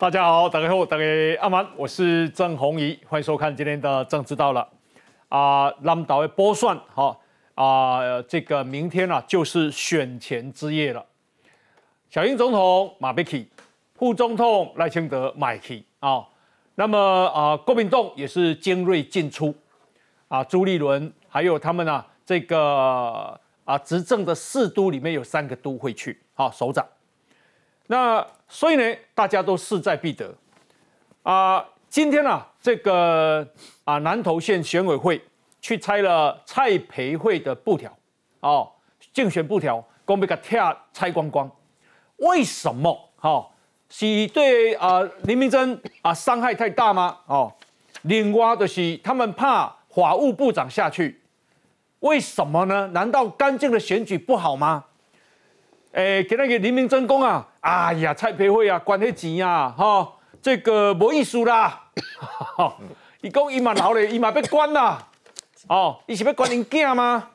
大家好，大家好，大家阿蛮，我是郑红怡，欢迎收看今天的《政治到了》啊，南岛的波算哈啊，这个明天呢就是选前之夜了。小英总统马贝奇，副总统赖清德买起啊，那么啊，国民党也是精锐进出啊，朱立伦还有他们呢，这个啊执政的四都里面有三个都会去啊，首长。那所以呢，大家都势在必得啊。今天呢，这个啊南投县选委会去拆了蔡培慧的布条哦，竞选布条，公被给拆拆光光。为什么？哈，是对啊林明珍啊伤害太大吗？哦，另外就是他们怕法务部长下去，为什么呢？难道干净的选举不好吗？诶，给那个林明真公啊，哎呀，蔡培慧啊，管那钱啊，哈，这个无意思啦。伊讲伊嘛老咧，伊嘛被关啦。哦，伊是要关因囝吗？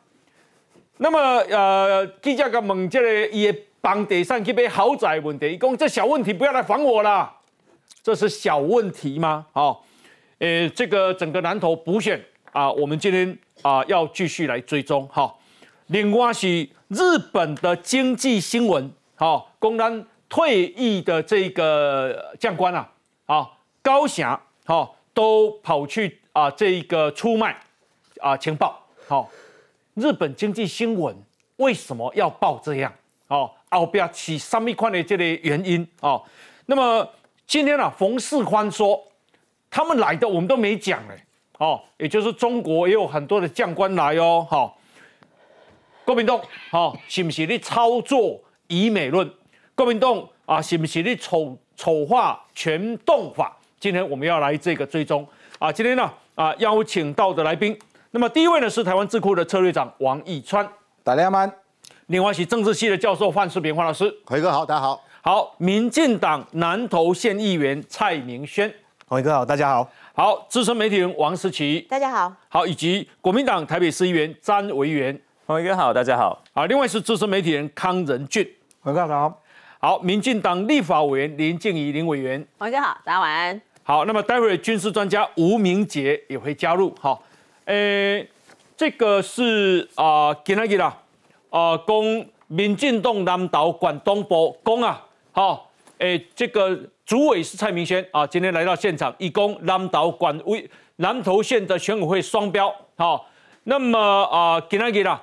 那么呃，记者甲问这个伊的房地产去买豪宅问题，伊讲这小问题不要来烦我啦。这是小问题吗？哦，呃，这个整个南投补选啊，我们今天啊要继续来追踪哈。另外是。日本的经济新闻，好，公然退役的这个将官啊，啊，高霞，好，都跑去啊，这一个出卖啊情报，好，日本经济新闻为什么要报这样？哦，后边起三米宽的这类原因哦。那么今天呢，冯世宽说，他们来的我们都没讲哎，哦，也就是中国也有很多的将官来哦，好。国民党，哈，是不是你操作以美论？国民党啊，是不是你丑丑化全动法？今天我们要来这个追踪啊！今天呢啊，邀请到的来宾，那么第一位呢是台湾智库的策略长王义川，大家好；另外是政治系的教授范世平范老师，辉哥好，大家好。好，民进党南投县议员蔡明轩，辉哥好，大家好。好，资深媒体人王思琪，大家好。好，以及国民党台北市议员詹维元。洪哥好，大家好。好，另外是资深媒体人康仁俊，洪哥好。好，民进党立法委员林静怡林委员，洪哥好，大家晚安。好，那么待会军事专家吴明杰也会加入。好，诶，这个是啊，今天啦，啊，公民进党南岛管东部公啊，好，诶，这个主委是蔡明轩啊，今天来到现场，以公南岛管委南投县的选委会双标，好，那么啊，今天啦。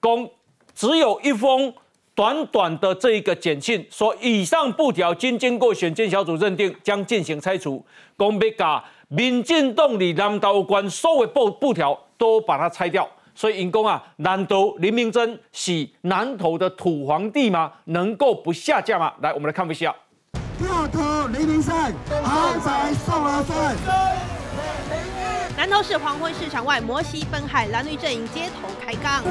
公只有一封短短的这一个简讯，说以上布条均经过选监小组认定，将进行拆除。公被把民进党里南投关所有布布条都把它拆掉。所以尹公啊，南投林明珍是南投的土皇帝吗？能够不下架吗？来，我们来看一下。票投林明生，豪宅送儿孙。南投市黄昏市场外，摩西分海蓝绿阵营街头开杠，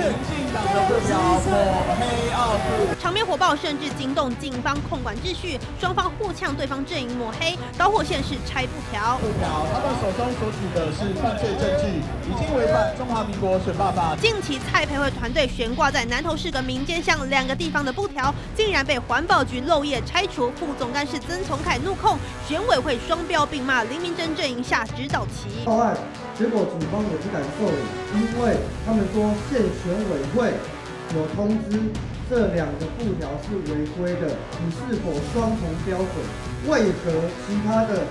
场面火爆，甚至惊动警方控管秩序，双方互呛，对方阵营抹黑，导火线是拆布条。布条，他们手中所举的是犯罪证据，已经违反中华民国选罢法。近期蔡培慧团队悬挂在南投市跟民间巷两个地方的布条，竟然被环保局漏夜拆除。副总干事曾从凯怒控选委会双标，并骂林明珍阵营下指导棋。结果警方也不敢受理，因为他们说县选委会有通知这两个布条是违规的，你是否双重标准？为何其他的？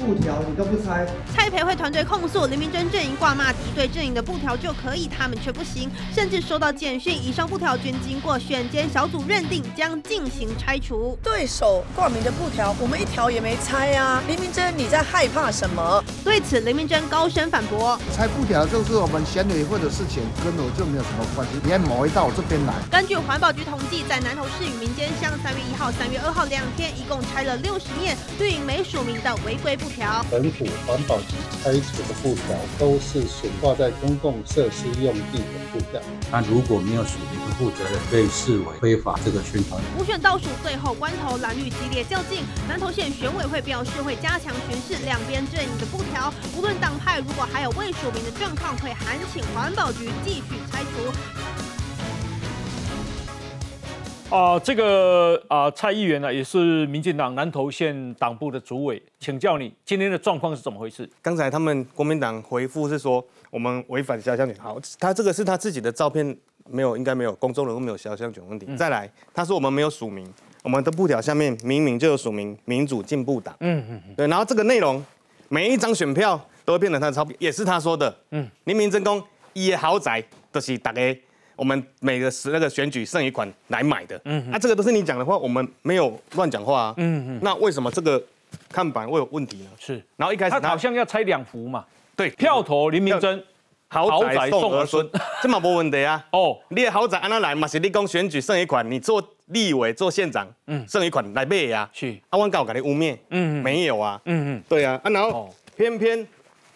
布条你都不拆，蔡培慧团队控诉林明珍阵营挂骂敌对阵营的布条就可以，他们却不行，甚至收到简讯，以上布条均经过选监小组认定，将进行拆除。对手挂名的布条，我们一条也没拆啊！林明珍，你在害怕什么？对此，林明珍高声反驳：拆布条就是我们选委会的事情，跟我就没有什么关系，你还抹一到我这边来。根据环保局统计，在南投市与民间乡三月一号、三月二号两天，一共拆了六十面绿营没署名的违规布。本土环保局拆除的布条都是悬挂在公共设施用地的布条，那如果没有署名的负责人，被视为非法这个宣传。五选倒数最后关头，蓝绿激烈较劲，南投县选委会表示会加强巡视两边阵营的布条，无论党派如果还有未署名的状况，会函请环保局继续拆除。啊，这个啊，蔡议员呢，也是民进党南投县党部的主委，请教你今天的状况是怎么回事？刚才他们国民党回复是说我们违反肖像权，好，他这个是他自己的照片，没有，应该没有公众人物没有肖像权问题。再来，他说我们没有署名，我们的布条下面明明就有署名民主进步党，嗯嗯对，然后这个内容每一张选票都会变成他的钞票，也是他说的，嗯，林明真公一豪宅都是大家。我们每个时那个选举剩余款来买的，嗯，那这个都是你讲的话，我们没有乱讲话啊，嗯嗯，那为什么这个看板会有问题呢？是，然后一开始他好像要拆两幅嘛，对，票头林明珍豪宅送儿孙，这么没问题啊，哦，你的豪宅安那来嘛是你讲选举剩余款，你做立委做县长，嗯，剩余款来买呀，是，阿万搞给你污蔑，嗯，没有啊，嗯嗯，对啊，啊然后偏偏。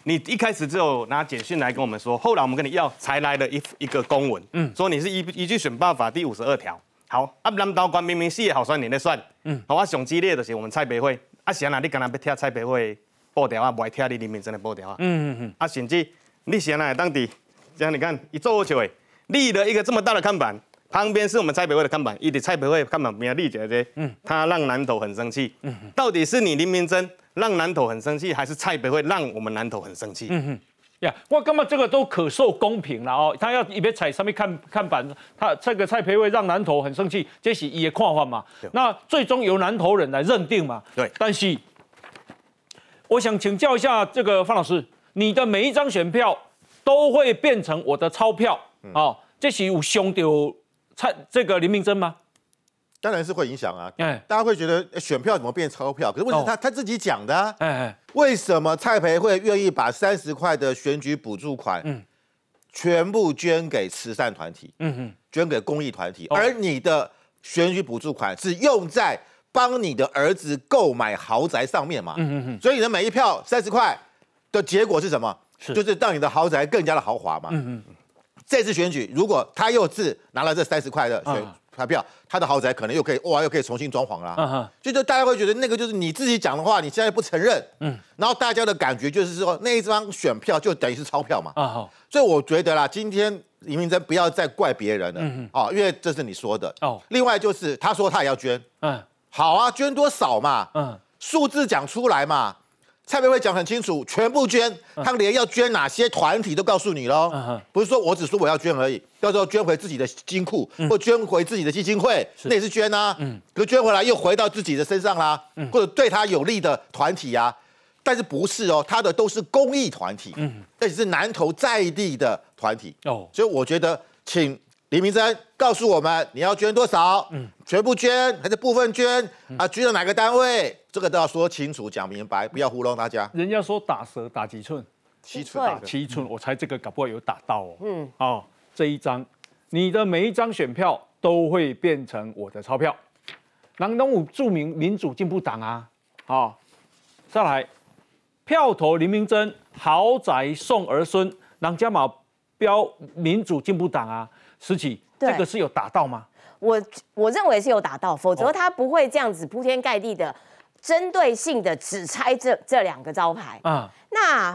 你一开始只有拿简讯来跟我们说，后来我们跟你要才来了一一个公文，嗯，说你是依依据选办法第五十二条，好，啊，南道官明明四个好算你的算，嗯，好，啊，上激烈的是我们蔡培慧，啊，是啊，你刚才要听蔡培慧报条啊，不爱听你林明真的报条啊，嗯嗯嗯，啊，甚至你现在当地，这样你看，一做起来立了一个这么大的看板，旁边是我们蔡培慧的看板，一直蔡培慧看板边立着这，嗯，他让南投很生气，嗯，到底是你林明真？让南投很生气，还是蔡北会让我们南投很生气？嗯哼，呀，我根本这个都可受公平了哦。他要一边踩上面看看板，他这个蔡培会让南投很生气，这是也看法嘛。那最终由南投人来认定嘛。对。但是，我想请教一下这个方老师，你的每一张选票都会变成我的钞票哦，这是有凶到蔡这个林明珍吗？当然是会影响啊！哎，大家会觉得选票怎么变钞票？可是问题他他自己讲的啊！哎为什么蔡培会愿意把三十块的选举补助款，嗯，全部捐给慈善团体，嗯哼，捐给公益团体，而你的选举补助款是用在帮你的儿子购买豪宅上面嘛？嗯嗯嗯，所以你的每一票三十块的结果是什么？是就是让你的豪宅更加的豪华嘛？嗯嗯，这次选举如果他又是拿了这三十块的选。发票，他的豪宅可能又可以哇，又可以重新装潢了。嗯哼就大家会觉得那个就是你自己讲的话，你现在不承认。嗯，然后大家的感觉就是说那一张选票就等于是钞票嘛。啊好，所以我觉得啦，今天李明珍不要再怪别人了。嗯嗯。因为这是你说的。哦。另外就是他说他也要捐。嗯。好啊，捐多少嘛？嗯。数字讲出来嘛。蔡培会讲很清楚，全部捐，他连要捐哪些团体都告诉你喽。不是说我只说我要捐而已，到时候捐回自己的金库或捐回自己的基金会，那也是捐啊。可是捐回来又回到自己的身上啦，或者对他有利的团体呀。但是不是哦，他的都是公益团体，嗯而且是南投在地的团体。哦，所以我觉得，请李明珍告诉我们，你要捐多少？嗯，全部捐还是部分捐？啊，捐到哪个单位？这个都要说清楚、讲明白，不要糊弄大家。人家说打蛇打几寸？七寸。打七寸，我猜这个搞不好有打到哦。嗯。哦，这一张，你的每一张选票都会变成我的钞票。南东武著名民主进步党啊，好，再来，票投林明珍，豪宅送儿孙，南加马标民主进步党啊，实际这个是有打到吗？我我认为是有打到，否则他不会这样子铺天盖地的。针对性的只拆这这两个招牌啊，那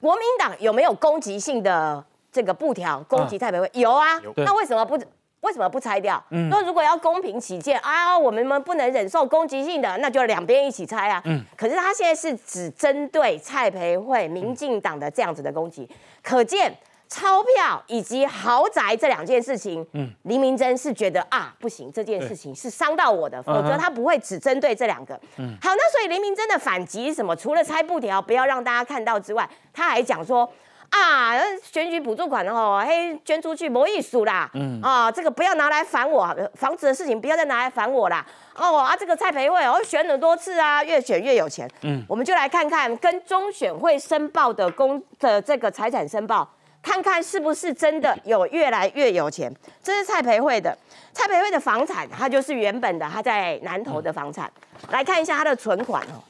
国民党有没有攻击性的这个布条攻击台北会？有啊，那为什么不为什么不拆掉？那如果要公平起见啊，我们们不能忍受攻击性的，那就两边一起拆啊。嗯，可是他现在是只针对蔡培慧、民进党的这样子的攻击，可见。钞票以及豪宅这两件事情，嗯，黎明真是觉得啊不行，这件事情是伤到我的，否则他不会只针对这两个。嗯，好，那所以黎明真的反击什么？除了拆布条不要让大家看到之外，他还讲说啊，选举补助款哦，嘿，捐出去没意思啦，嗯啊，这个不要拿来烦我，房子的事情不要再拿来烦我啦。哦啊，这个蔡培慧哦选很多次啊，越选越有钱。嗯，我们就来看看跟中选会申报的公的这个财产申报。看看是不是真的有越来越有钱？这是蔡培慧的，蔡培慧的房产，他就是原本的他在南投的房产。来看一下他的存款哦，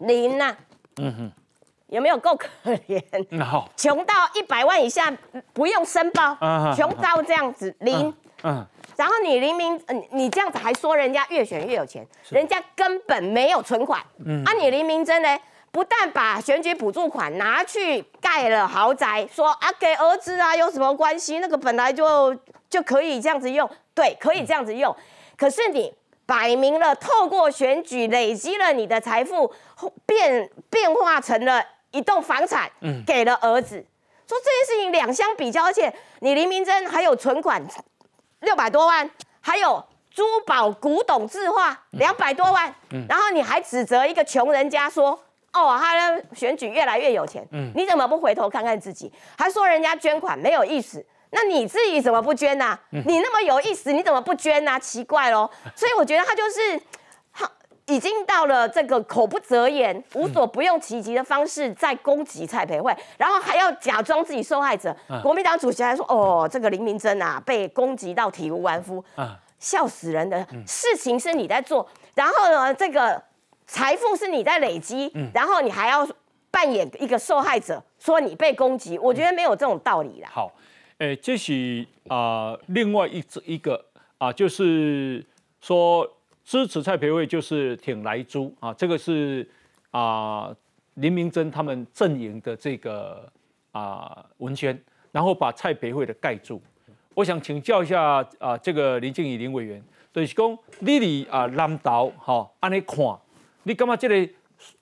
零呐，嗯哼，有没有够可怜？穷到一百万以下不用申报，穷到这样子零，嗯，然后你明明嗯你这样子还说人家越选越有钱，人家根本没有存款，嗯，啊你林明真呢？不但把选举补助款拿去盖了豪宅，说啊给儿子啊有什么关系？那个本来就就可以这样子用，对，可以这样子用。可是你摆明了透过选举累积了你的财富，变变化成了一栋房产，给了儿子。说这件事情两相比较，而且你林明珍还有存款六百多万，还有珠宝古董字画两百多万，然后你还指责一个穷人家说，哦，他的选举越来越有钱，嗯你怎么不回头看看自己？还说人家捐款没有意思。那你自己怎么不捐呢？你那么有意思，你怎么不捐呢？奇怪喽！所以我觉得他就是，他已经到了这个口不择言、无所不用其极的方式在攻击蔡培慧，然后还要假装自己受害者。国民党主席还说：“哦，这个林明珍啊，被攻击到体无完肤，笑死人的事情是你在做，然后呢，这个财富是你在累积，然后你还要扮演一个受害者，说你被攻击，我觉得没有这种道理啦。”好。诶，这是啊，另外一一个啊，就是说支持蔡培慧就是挺来猪啊，这个是啊林明珍他们阵营的这个啊文宣，然后把蔡培慧的盖住。我想请教一下啊，这个林静怡林委员，就是讲你里啊南岛哈，安尼看，你干嘛这里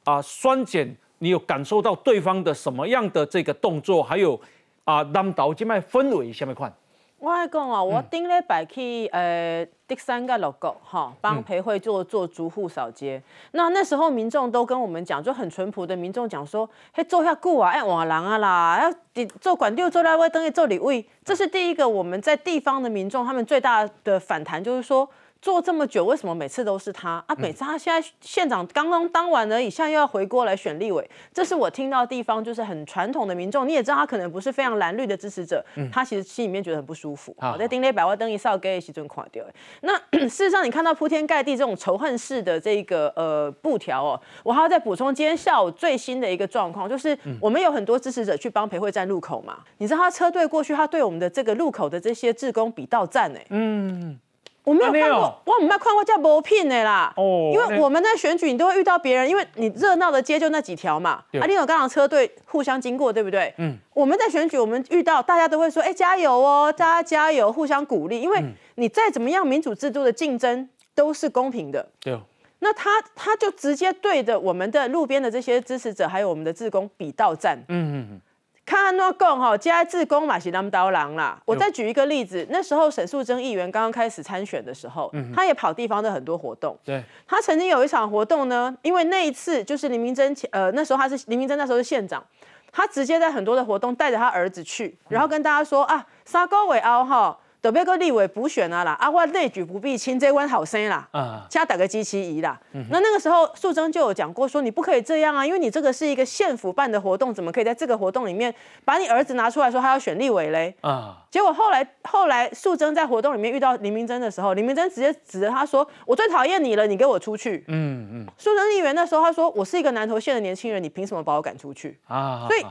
啊酸碱？你有感受到对方的什么样的这个动作？还有？啊，南岛这卖氛围什么款？我来讲啊，我顶礼拜去呃第三个路口哈，帮培慧做做逐户扫街。那那时候民众都跟我们讲，就很淳朴的民众讲说，嘿做下顾啊，哎换人啊啦，要做管六做来位等于做礼位。这是第一个我们在地方的民众他们最大的反弹，就是说。做这么久，为什么每次都是他啊？每次他现在县长刚刚当完而已，现在又要回锅来选立委，这是我听到地方就是很传统的民众，你也知道他可能不是非常蓝绿的支持者，他其实心里面觉得很不舒服。好，在丁磊百万灯一扫给西尊垮掉。那 事实上，你看到铺天盖地这种仇恨式的这个呃布条哦，我还要再补充，今天下午最新的一个状况就是，我们有很多支持者去帮裴慧站路口嘛，你知道他车队过去，他对我们的这个路口的这些志工比到站哎，嗯。我没有看过，我没有看过叫磨聘的啦。哦，因为我们在选举，你都会遇到别人，因为你热闹的街就那几条嘛。啊，你有刚好车队互相经过，对不对？嗯。我们在选举，我们遇到大家都会说：“哎，加油哦，大家加油，互相鼓励。”因为你再怎么样，民主制度的竞争都是公平的。对。那他他就直接对着我们的路边的这些支持者，还有我们的志工比道战。嗯嗯嗯。看安诺贡哈，加自公马西南刀郎啦。我再举一个例子，那时候沈素贞议员刚刚开始参选的时候，他也跑地方的很多活动。对，他曾经有一场活动呢，因为那一次就是林明珍，呃，那时候他是林明珍，那时候是县长，他直接在很多的活动带着他儿子去，然后跟大家说啊，沙高尾凹哈。特别个立委补选啊啦，啊我内举不必亲，这关好生啦，啊，加打个机器仪啦。嗯那那个时候素贞就有讲过，说你不可以这样啊，因为你这个是一个县府办的活动，怎么可以在这个活动里面把你儿子拿出来说他要选立委嘞？啊，结果后来后来素贞在活动里面遇到林明珍的时候，林明珍直接指着他说：“我最讨厌你了，你给我出去。”嗯嗯，素贞议员那时候他说：“我是一个南投县的年轻人，你凭什么把我赶出去？”啊，所以。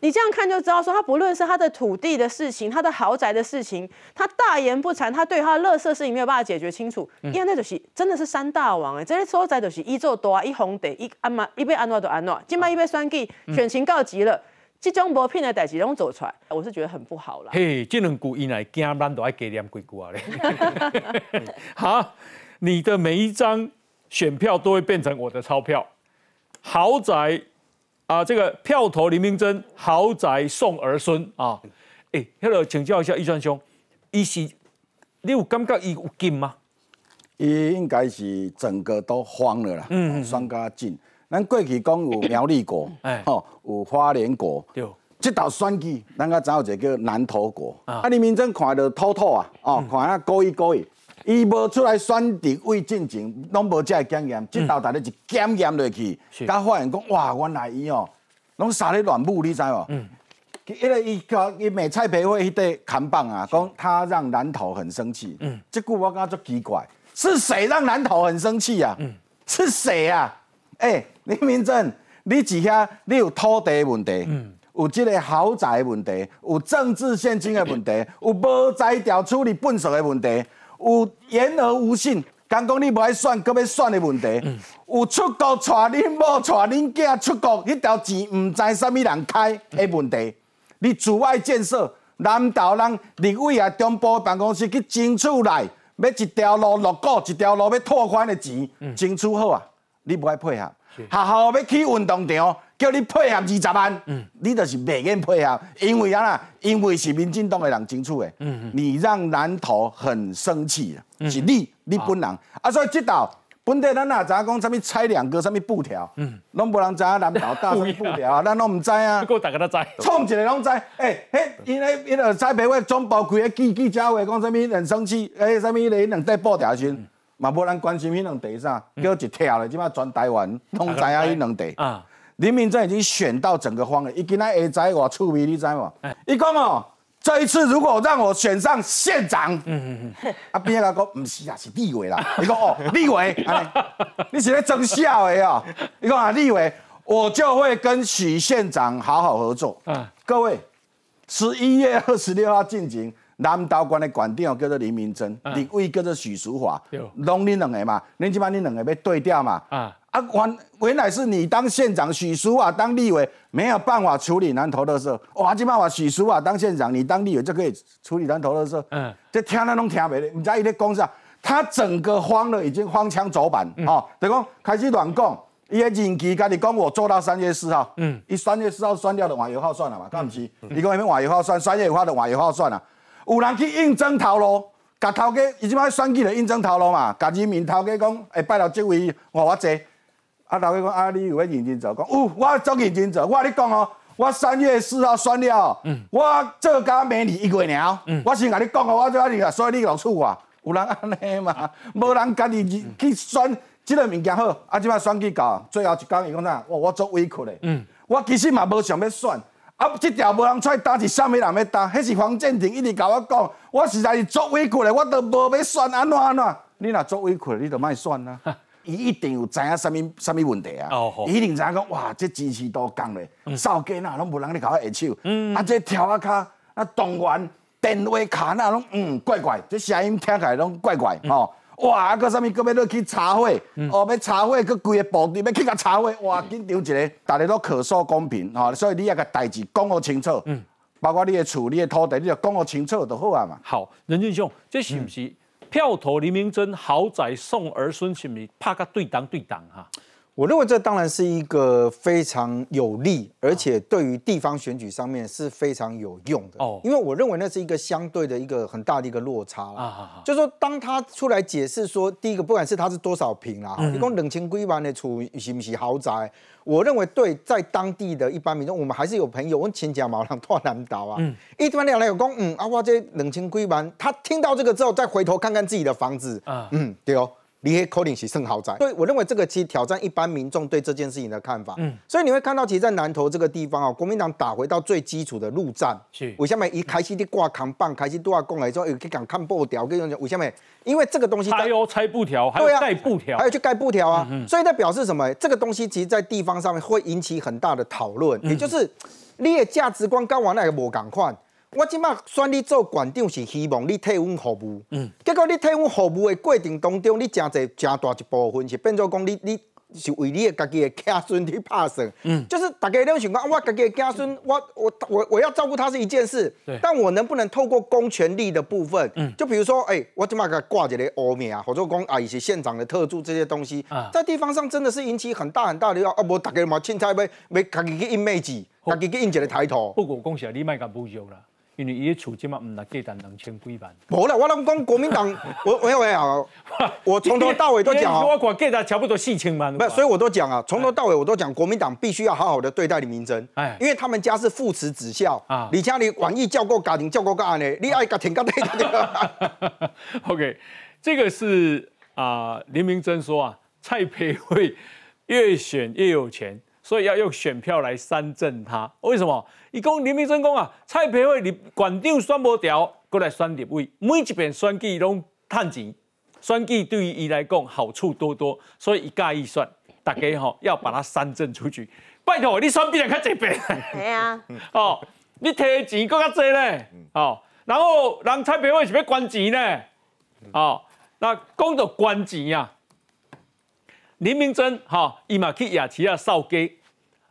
你这样看就知道，说他不论是他的土地的事情，他的豪宅的事情，他大言不惭，他对他的乐色事情没有办法解决清楚。因为那就是真的是三大王哎，这些所在就是一座多啊，一红得一安嘛，一被安诺都安诺，今麦一被双计，选情告急了，这种薄片的代志拢走出来，我是觉得很不好了。嘿，这两句以来惊咱都爱给念几句啊嘞。好，你的每一张选票都会变成我的钞票，豪宅。啊，这个票投林明珍，豪宅送儿孙啊！哎，Hello，请教一下易川兄，伊是你有感觉伊有进吗？伊应该是整个都慌了啦，嗯嗯，双加进。咱过去讲有苗栗国，哎，吼，有花莲国，对，这道选举，咱个知有一个叫南投国。啊，林明珍看着透透啊，哦，看啊故意故意。伊无出来选择为进前，拢无遮个检验，即道逐日一检验落去，甲发现讲哇，原来伊哦，拢杀咧乱舞，你知无？嗯。因为伊甲伊美菜培会迄块扛棒啊，讲他让南投很生气。嗯。这句我感觉足奇怪，是谁让南投很生气啊？嗯。是谁啊？哎，林明正，你几下你有土地问题，嗯，有即个豪宅问题，有政治现金的问题，有无在调处理粪扫的问题。有言而无信，刚讲你无爱选，搁要选的问题；有出国带恁某、带恁囝出国，迄条钱唔知啥物人开的问题。你阻碍建设，南投人立委啊，中部办公室去争取来，要一条路落股，一条路要拓宽的钱，争取好啊，你不爱配合，学校要去运动场，叫你配合二十万，你就是袂愿配合，因为啊啦，因为是民进党的人争取的，你让南投很生气是你，你本人，啊，所以这道。本地咱也知影讲什么拆两个什么布条，嗯，拢无人知影南投搭 什么布条啊，咱拢唔知啊。不过大家都知，创一个拢知。哎，迄因为因为栽培会总部规个记记者会，讲什么很生气，哎，什么迄两块布条先，嘛无人关心迄两地啥，叫一跳咧，即摆全台湾拢知影迄两地。啊，林明正已经选到整个方了，伊今仔下仔我趣味，你知无？伊讲哦。这一次如果让我选上县长，嗯嗯嗯，啊边个讲毋是啊，是立委啦。伊讲哦，立委，你是在装笑的哦。伊讲啊，立委，我就会跟许县长好好合作。嗯，各位，十一月二十六号进行南道关的管长叫做林明珍，立委叫做许淑华，拢你两个嘛，恁即摆你两个要对调嘛？啊。啊，原原来是你当县长，许淑华当立委没有办法处理南投的事。哇，即办法许淑华当县长，你当立委就可以处理南投的事。嗯，这听那拢听袂咧，唔知伊咧讲啥，他整个慌了，已经荒腔走板。哦，等讲开始乱讲，伊个任期家己讲我做到三月四号。嗯，伊三月四号算掉的网油号算了嘛，干唔是？伊讲迄边网油号算，三月五号的网油号算了。有人去应征头路，甲头家，伊即摆选举了应征头路嘛，甲人民头家讲，会拜到即位我我坐。啊，头家讲啊，你有要认真做，讲哦，我做认真做。我甲你讲哦，我三月四号选了，嗯我做甲明年一月了。我先甲你讲哦，我做啊你啊，所以你老处我，有人安尼嘛？无人家己去选即个物件好，啊，即摆选举到最后一讲伊讲呐？我我做委屈嘞。嗯，我其实嘛无想要选，啊，即条无人出来担是啥物人要担？迄是黄建庭一直甲我讲，我实在是作委屈嘞，我都无要选安怎安怎？你若作委屈，你就莫选啊。伊一定有知影啥物啥物问题啊！伊一定知影讲，哇，这支持度降咧，扫街那拢无人咧搞下手，啊，这跳啊卡，啊动员电话卡那拢嗯怪怪，这声音听起来拢怪怪吼。哇，啊个什物搁要落去查会，哦要查会，搁规个部队要去甲查会，哇紧张一个，大家都可说公平吼，所以你也甲代志讲好清楚，嗯，包括你的厝、你的土地，你就讲好清楚就好啊嘛。好，任俊雄，这是不是？票投黎明真豪宅送儿孙，是咪怕个对当对当哈？我认为这当然是一个非常有利，而且对于地方选举上面是非常有用的哦。因为我认为那是一个相对的一个很大的一个落差啊。就说当他出来解释说，第一个不管是他是多少平啦，一共冷清规万的处是不是豪宅？我认为对，在当地的一般民众，我们还是有朋友，我亲戚毛人拓南岛啊，一般两来有讲，嗯，啊，我这冷清规万，他听到这个之后，再回头看看自己的房子，嗯，对哦。你黑口令是甚豪宅，所以我认为这个其实挑战一般民众对这件事情的看法。嗯，所以你会看到，其实，在南投这个地方啊，国民党打回到最基础的陆战。是，为什么一开始的挂扛棒，开始都要讲来之后，有去讲看布条，跟你讲为什么？因为这个东西还有拆布条，还有盖布条，还有去盖布条啊。所以它表示什么？这个东西其实，在地方上面会引起很大的讨论，也就是你的价值观跟我那个无共款。我即马选你做馆长，是希望你替阮服务。嗯，结果你替阮服务的过程当中，你真侪真大一部分是变做讲你你是为你的家己的子孙去拍算。嗯，就是大家拢想讲，我家己的子孙，我我我我要照顾他是一件事。但我能不能透过公权力的部分，嗯，就比如说，哎，我即马给挂一个欧米啊，或者讲啊，一些县长的特助这些东西，在地方上真的是引起很大很大的要啊，无大家嘛凊彩要要家己去印妹子，家己去印一个抬头。不过恭喜你卖甲不用啦。因为伊的处境嘛，唔那价单两千几万。无啦，我拢讲国民党，我我喂啊，我从头到尾都讲啊。我讲价单差不多四千万。不，所以我都讲啊，从头到尾我都讲，国民党必须要好好的对待李明珍，哎，因为他们家是父慈子孝啊。李家里晚意教过家庭，教过个案呢，你爱家庭家庭个。OK，这个是啊，林明珍说啊，蔡培慧越选越有钱。所以要用选票来三振他，为什么？伊讲林明真讲啊，蔡培慧你馆长选无掉，过来选立委，每一遍选举拢趁钱，选举对于伊来讲好处多多，所以一介意选，大家吼要把他三振出去。拜托，你选比人较济遍。系啊。哦，你提钱更较多呢。哦，然后人蔡培慧是要关钱呢。哦，那讲到关钱啊，林明真哈，伊嘛去亚齐亚扫街。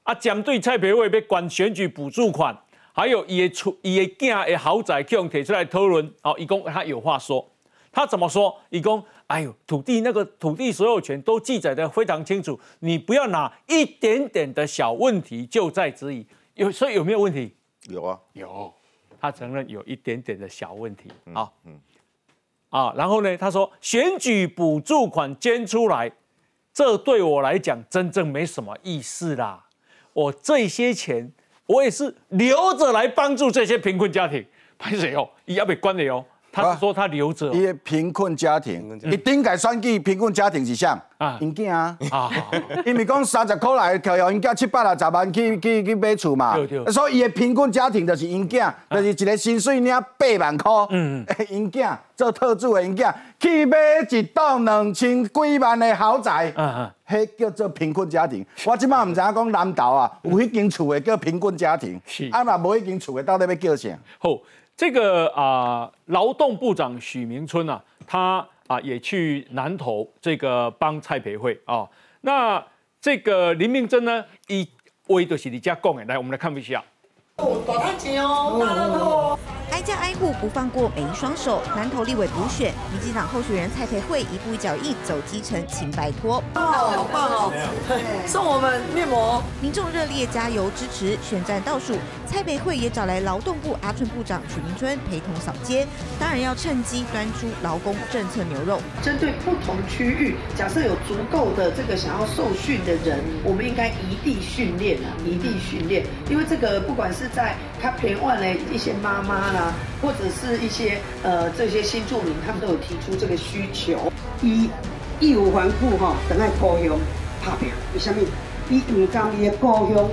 啊，针对蔡培慧要管选举补助款，还有伊的出伊的囝的豪宅，用提出来讨论。哦，伊讲他有话说，他怎么说？伊讲，哎呦，土地那个土地所有权都记载的非常清楚，你不要拿一点点的小问题就在质疑。有所以有没有问题？有啊，有。他承认有一点点的小问题。好，嗯，啊，然后呢，他说选举补助款捐出来，这对我来讲真正没什么意思啦。我这些钱，我也是留着来帮助这些贫困家庭。拍谁哦？伊要被关了哦。他是说他留着。伊贫困家庭，你顶改算计贫困家庭是啥？啊，因囝啊。啊。因为讲三十块来，扣由因囝七百六十万去去去买厝嘛。对对。所以伊的贫困家庭就是因囝，就是一个薪水领八万块。嗯嗯。因囝做特助的因囝去买一栋两千几万的豪宅。嗯嗯。迄叫做贫困家庭。我即摆唔知影讲南投啊，有迄间厝的叫贫困家庭。是。啊若，无迄间厝的到底要叫啥？好。这个啊，劳动部长许明春啊，他啊也去南投这个帮蔡培慧啊。那这个林明珍呢，以为的是你家讲的，来，我们来看一下。哦，大太钱哦，大乐透。挨家挨户不放过每一双手，南投立委补选，民进党候选人蔡培慧一步一脚印走基层，请拜托。哦，好棒哦！送我们面膜，民众热烈加油支持。选战倒数，蔡培慧也找来劳动部阿春部长许明春陪同扫街，当然要趁机端出劳工政策牛肉。针对不同区域，假设有足够的这个想要受训的人，我们应该一地训练啊，一地训练，因为这个不管是在他陪伴了一些妈妈啦。或者是一些呃这些新住民，他们都有提出这个需求，以义无反顾哈，等下故乡拍拼，为什么？伊唔甘伊的故乡。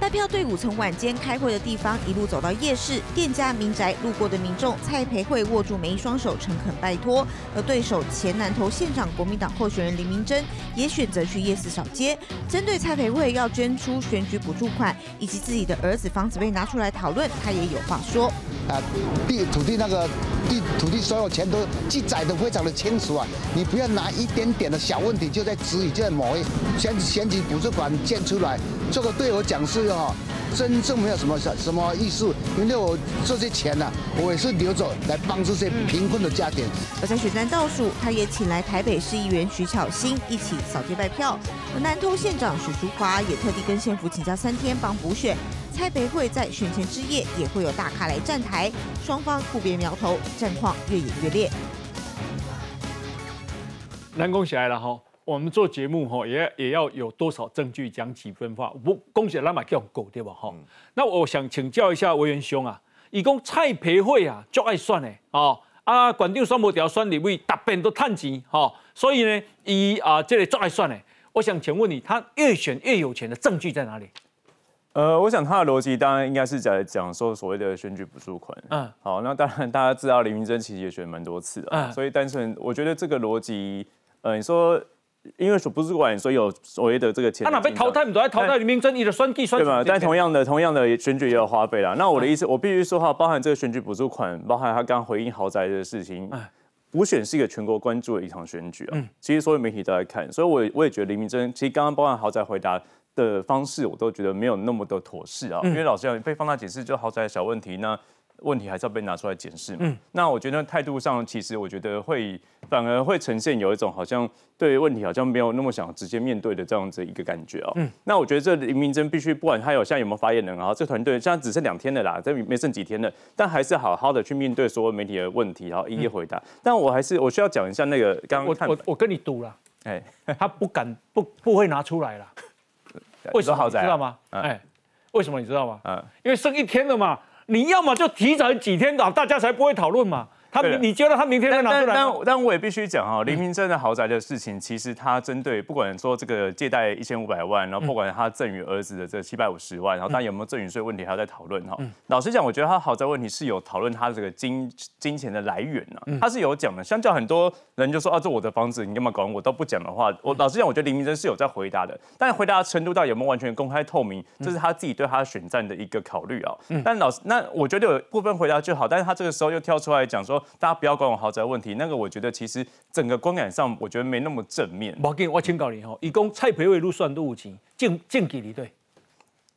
代票队伍从晚间开会的地方一路走到夜市、店家、民宅，路过的民众蔡培慧握住每一双手，诚恳拜托。而对手前南投县长国民党候选人林明珍也选择去夜市扫街。针对蔡培慧要捐出选举补助款，以及自己的儿子房子被拿出来讨论，他也有话说。啊，地土地那个地土地所有权都记载的非常的清楚啊，你不要拿一点点的小问题就在质疑，就在抹黑。选选举补助款建出来，这个对。我讲是哈，真正没有什么什什么意思，因为我这些钱呢，我也是留着来帮助这些贫困的家庭。而在选战倒数，他也请来台北市议员徐巧芯一起扫街拜票，而南投县长许淑华也特地跟县府请假三天帮补选。蔡培慧在选前之夜也会有大咖来站台，双方互别苗头，战况越演越烈。南宫起来了哈。我们做节目哈，也也要有多少证据讲几分话？不，恭喜拉马叫狗对吧？哈，那我想请教一下委员兄啊，以讲蔡培慧啊，就爱算的哦，啊，管定双无条算立委，答辩都趁钱哈，所以呢，以啊这里就爱算的。我想请问你，他越选越有钱的证据在哪里？呃，我想他的逻辑当然应该是在讲说所谓的选举补助款。嗯，好，那当然大家知道林明珍其实也选蛮多次的，嗯，所以单纯我觉得这个逻辑，呃，你说。因为所不是管，所以有所谓的这个钱。他哪被淘汰？你都在淘汰里面争议的算计算。对吧？但同样的，同样的选举也有花费啦。那我的意思，我必须说哈，包含这个选举补助款，包含他刚回应豪宅的事情。补选是一个全国关注的一场选举啊。嗯。其实所有媒体都在看，所以我我也觉得林明珍，其实刚刚包含豪宅回答的方式，我都觉得没有那么的妥适啊。因为老实讲，被放大解释就豪宅小问题那。问题还是要被拿出来检视嘛？嗯，那我觉得态度上，其实我觉得会反而会呈现有一种好像对问题好像没有那么想直接面对的这样子一个感觉哦。嗯，那我觉得这林明珍必须不管他有现在有没有发言人啊，这团队现在只剩两天了啦，这没剩几天了，但还是好好的去面对所有媒体的问题，然后一一回答。但我还是我需要讲一下那个刚刚我我跟你赌了，哎，他不敢不不会拿出来了，为什么？知道吗？哎，为什么你知道吗？嗯，因为剩一天了嘛。你要么就提早几天搞，大家才不会讨论嘛。他你觉得他明天会拿出来？但但我也必须讲哈，林明真的豪宅的事情，其实他针对不管说这个借贷一千五百万，然后不管他赠与儿子的这七百五十万，然后但有没有赠与税问题，还要在讨论哈。老实讲，我觉得他豪宅问题是有讨论他这个金金钱的来源呢，他是有讲的。相较很多人就说啊，这我的房子，你干嘛管我？都不讲的话，我老实讲，我觉得林明真是有在回答的，但回答的程度到有没有完全公开透明，这是他自己对他选战的一个考虑啊。但老师，那我觉得有部分回答就好，但是他这个时候又跳出来讲说，大家不要管我。豪宅问题，那个我觉得其实整个观感上，我觉得没那么正面。我给我请教你哈，一共蔡培慧路算多有钱？进进几里对？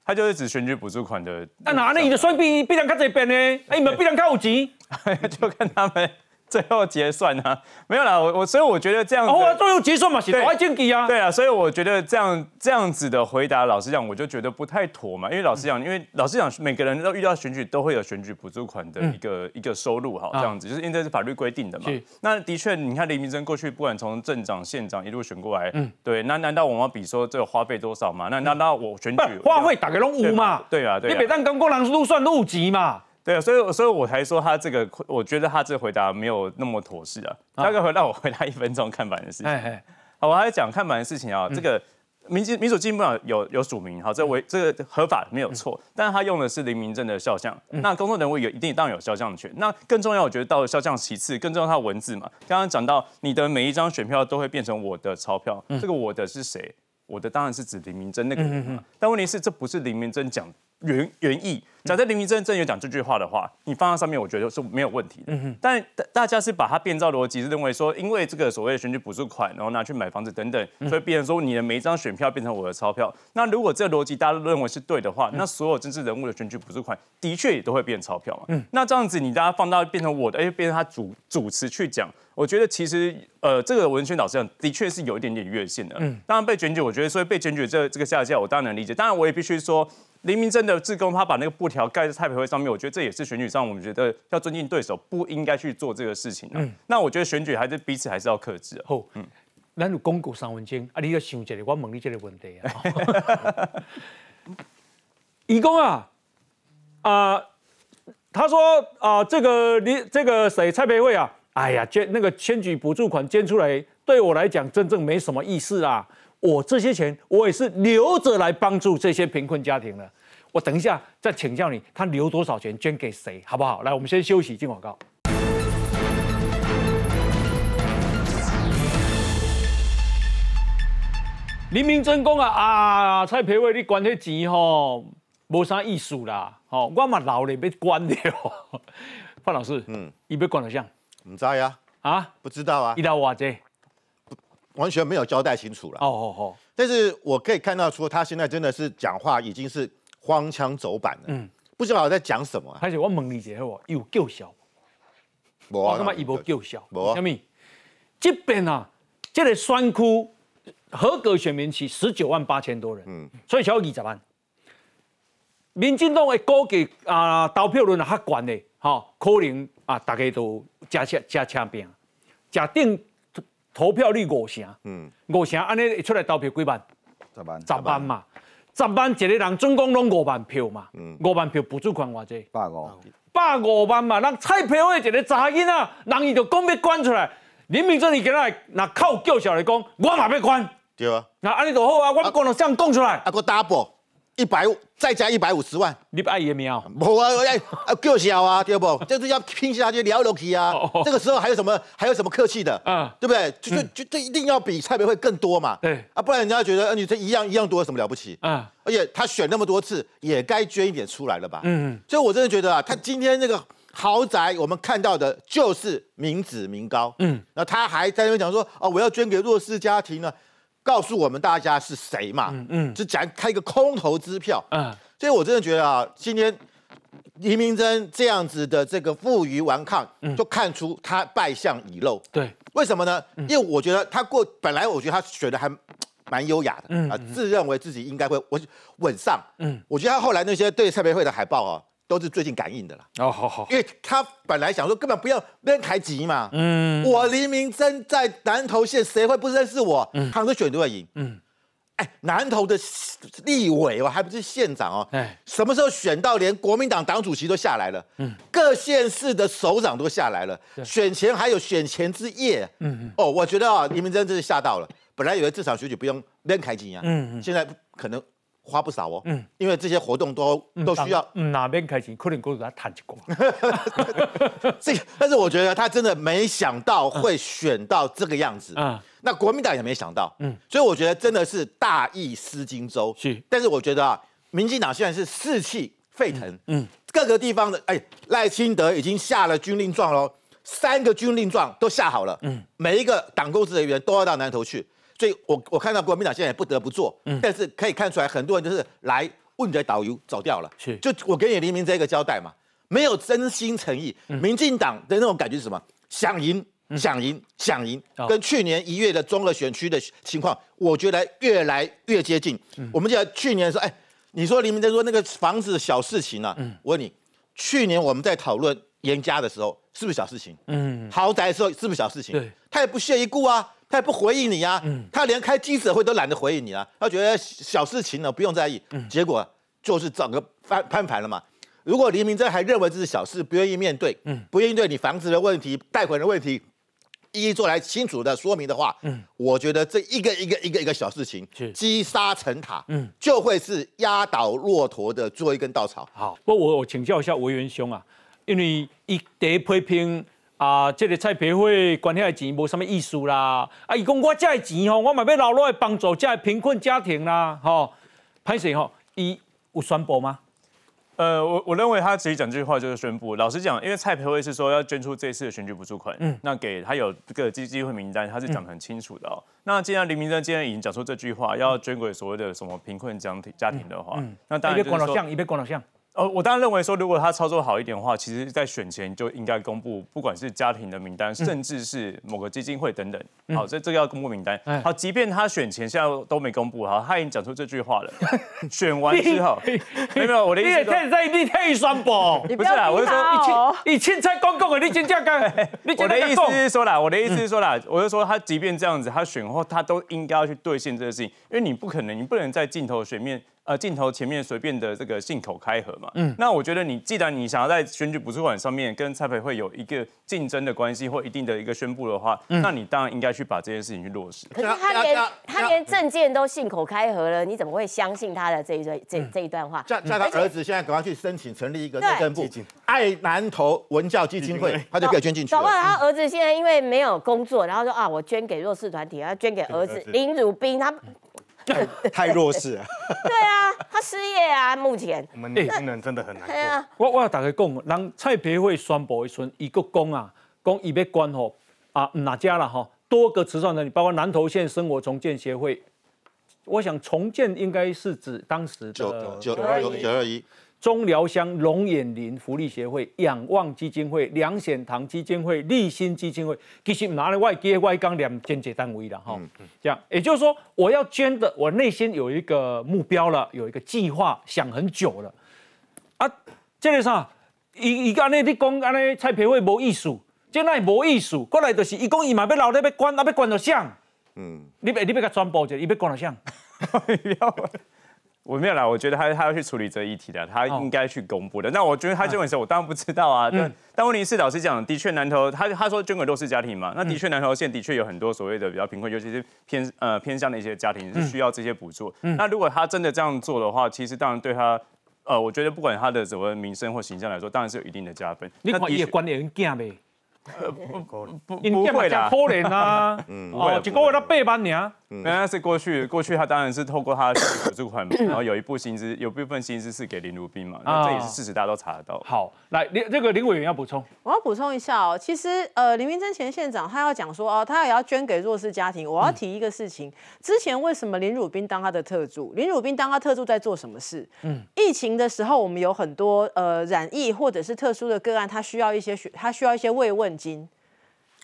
他就是指选举补助款的。那哪里？你的算比必然看这边呢？哎，你们必然看有钱，就看他们。最后结算呢？没有啦，我我所以我觉得这样，哦，最后结算嘛，写多件给啊。对啊，所以我觉得这样这样子的回答，老实讲，我就觉得不太妥嘛。因为老实讲，因为老实讲，每个人都遇到选举都会有选举补助款的一个一个收入哈，这样子就是因为这是法律规定的嘛。那的确，你看林明珍过去不管从镇长、县长一路选过来，嗯，对，那难道我们要比说这个花费多少嘛？那那那我选举花费大概拢五嘛？对啊，对。你北当刚过人路算路级嘛？对啊，所以所以我才说他这个，我觉得他这个回答没有那么妥适啊。大概回让我回答一分钟看板的事情。好，我还讲看板的事情啊。这个民民主进步党有有署名，好，这为这个合法没有错，但是他用的是林明正的肖像。那公众人物有一定当然有肖像权。那更重要，我觉得到了肖像其次，更重要他的文字嘛。刚刚讲到你的每一张选票都会变成我的钞票，这个我的是谁？我的当然是指林明珍那个人嘛。但问题是，这不是林明珍讲。原原意，假设林明珍真有讲这句话的话，你放在上面，我觉得是没有问题的。但大家是把它变造逻辑，是认为说，因为这个所谓的选举补助款，然后拿去买房子等等，所以变成说你的每一张选票变成我的钞票。那如果这个逻辑大家都认为是对的话，那所有政治人物的选举补助款的确也都会变钞票嘛。那这样子，你大家放到变成我的，哎，变成他主主持去讲，我觉得其实呃，这个文轩老师讲的确是有一点点越线的。嗯，当然被检举，我觉得所以被检举这这个下架，我当然能理解。当然我也必须说。林明真的自工，他把那个布条盖在蔡培慧上面，我觉得这也是选举上，我们觉得要尊敬对手，不应该去做这个事情嗯，那我觉得选举还是彼此还是要克制。好，嗯，咱有公告三分钟，啊，你要想一个，我问你这个问题啊。义工啊，啊，他说啊，这个你这个谁蔡培慧啊，哎呀，捐那个选举补助款捐出来，对我来讲真正没什么意思啊。我这些钱，我也是留着来帮助这些贫困家庭的。我等一下再请教你，他留多少钱捐给谁，好不好？来，我们先休息，进广告。黎明真讲啊啊，蔡培伟，你管那钱吼，无啥意思啦。吼，我嘛老了，要管了。范老师，嗯，你要管得像？唔知呀？啊？不知道啊？一到我这？完全没有交代清楚了。哦哦哦！但是我可以看到，说他现在真的是讲话已经是荒腔走板了。嗯，不知道在讲什么。而且我问你一下，好有够小？我他妈一无够小。小米，这边啊，这个选区合格选民是十九万八千多人。嗯，所以少二十万。民进党的估计啊，投票率啊较悬的，吼，可能啊，大家都加车加车兵，假定。投票率五成，嗯，五成，安尼出来投票几万？十万，十万嘛，十万一个人总共拢五万票嘛，嗯，五万票补助款偌济？百五，百五万嘛，人蔡培慧一个查囡仔，人伊就讲要关出来，林明正伊今日那靠叫嚣来讲，我嘛要关，对啊，那安尼就好啊，我讲了这样讲出来，啊个 double。一百五再加一百五十万，你不爱也苗？不啊，哎，够小啊，对不？就是要拼下去聊楼梯啊。这个时候还有什么？还有什么客气的？啊，对不对？就就就这一定要比蔡培会更多嘛？对啊，不然人家觉得你这一样一样多有什么了不起？啊，而且他选那么多次，也该捐一点出来了吧？嗯，所以我真的觉得啊，他今天那个豪宅，我们看到的就是民脂民膏。嗯，那他还在那边讲说，哦，我要捐给弱势家庭呢。告诉我们大家是谁嘛？嗯嗯，就讲开一个空头支票。嗯，所以我真的觉得啊，今天黎明真这样子的这个负隅顽抗，嗯就看出他败相已露。对，为什么呢？因为我觉得他过本来我觉得他选的还蛮优雅的，嗯啊，自认为自己应该会稳稳上。嗯，我觉得他后来那些对蔡培慧的海报啊。都是最近感应的啦。哦，好好，因为他本来想说根本不要认台籍嘛。嗯，我黎明真在南投县，谁会不认识我？嗯，他们选都会赢。嗯，哎，南投的立委哦，还不是县长哦。哎，什么时候选到连国民党党主席都下来了？嗯，各县市的首长都下来了。选前还有选前之夜。嗯嗯。哦，我觉得啊，黎明真真是吓到了。本来以为这场选举不用认台籍啊。嗯嗯。现在可能。花不少哦，嗯，因为这些活动都都需要哪边开心，可能公主他谈几个。这，但是我觉得他真的没想到会选到这个样子，嗯，那国民党也没想到，嗯，所以我觉得真的是大意失荆州。是，但是我觉得啊，民进党现在是士气沸腾，嗯，各个地方的，哎，赖清德已经下了军令状喽，三个军令状都下好了，嗯，每一个党公职人员都要到南投去。所以，我我看到国民党现在也不得不做，嗯，但是可以看出来，很多人就是来问题导游走掉了，是就我给你黎明这个交代嘛，没有真心诚意。民进党的那种感觉是什么？想赢，想赢，想赢，跟去年一月的中二选区的情况，我觉得越来越接近。我们讲去年说，哎，你说黎明在说那个房子小事情啊，我问你，去年我们在讨论严家的时候，是不是小事情？嗯，豪宅的时候是不是小事情？对，他也不屑一顾啊。他也不回应你啊，他连开记者会都懒得回应你啊，他觉得小事情呢不用在意，结果就是整个翻翻盘了嘛。如果黎明真还认为这是小事，不愿意面对，嗯。不愿意对你房子的问题、贷款的问题一一做来清楚的说明的话，嗯。我觉得这一个一个一个一个小事情积沙成塔，嗯。就会是压倒骆驼的最后一根稻草。好，不过我我请教一下委员兄啊，因为一得批评。啊，这个蔡培慧管遐的钱无什么意思啦。啊，伊讲我这钱吼，我嘛要留落来帮助这贫困家庭啦，吼。潘谁吼？伊有宣布吗？呃，我我认为他直接讲这句话就是宣布。老实讲，因为蔡培慧是说要捐出这次的选举补助款，嗯，那给他有这个机机会名单，他是讲得很清楚的哦。那既然林明珍今天已经讲出这句话，要捐给所谓的什么贫困家庭家庭的话，那当然就是说，一边关老像。呃，我当然认为说，如果他操作好一点的话，其实在选前就应该公布，不管是家庭的名单，甚至是某个基金会等等。好，这这个要公布名单。好，即便他选前现在都没公布，好，他已经讲出这句话了。选完之后，没有我的意思。你也可以在你可以宣布，不是啦，我是说，你青菜公共的，你真正干？我的意思是说啦，我的意思是说啦，我就说他即便这样子，他选后他都应该要去兑现这个事情，因为你不可能，你不能在镜头前面。呃，镜头前面随便的这个信口开河嘛，嗯，那我觉得你既然你想要在选举补助款上面跟蔡培慧有一个竞争的关系或一定的一个宣布的话，那你当然应该去把这件事情去落实。可是他连他连证件都信口开河了，你怎么会相信他的这一段这这一段话？叫叫他儿子现在赶快去申请成立一个内政部爱南投文教基金会，他就可以捐进去。搞不好他儿子现在因为没有工作，然后说啊，我捐给弱势团体，要捐给儿子林汝斌他。太弱势了。对啊，他失业啊，目前。我们年轻人真的很难过。我我要大家讲，人蔡培慧宣布一村，一个讲啊，讲伊要关吼啊，哪家了哈？多个慈善团体，包括南投县生活重建协会。我想重建应该是指当时的九九九九二一。中寮乡龙眼林福利协会、仰望基金会、梁显堂基金会、立新基金会，其实拿来外接外刚两间接单位的哈，这样也就是说，我要捐的，我内心有一个目标了，有一个计划，想很久了啊。这个啥？伊伊安尼你讲安尼蔡培慧无意思，这那无意思，过来就是伊讲伊嘛要留咧要关，啊要关到像，嗯，你别你别甲宣布者，伊要管到像。我没有啦，我觉得他他要去处理这一题的，他应该去公布的。那我觉得他捐的时候，我当然不知道啊。但但问题是，老师讲，的确南投他他说捐给弱势家庭嘛，那的确南投县的确有很多所谓的比较贫困，尤其是偏呃偏向的一些家庭是需要这些补助。那如果他真的这样做的话，其实当然对他呃，我觉得不管他的什么名声或形象来说，当然是有一定的加分。你看也关联囝呗。呃 不不不不会的，可怜 啊！嗯，哦，一个月他八万年。嗯，那是过去，过去他当然是透过他的补助款，然后有一部薪资，有部分薪资是给林如斌嘛，那这也是事实，大家都查得到。好，来林这个林委员要补充，我要补充一下哦，其实呃林明珍前县长他要讲说哦，他也要捐给弱势家庭。我要提一个事情，之前为什么林汝斌当他的特助？林汝斌当他特助在做什么事？嗯，疫情的时候我们有很多呃染疫或者是特殊的个案，他需要一些他需要一些慰问金。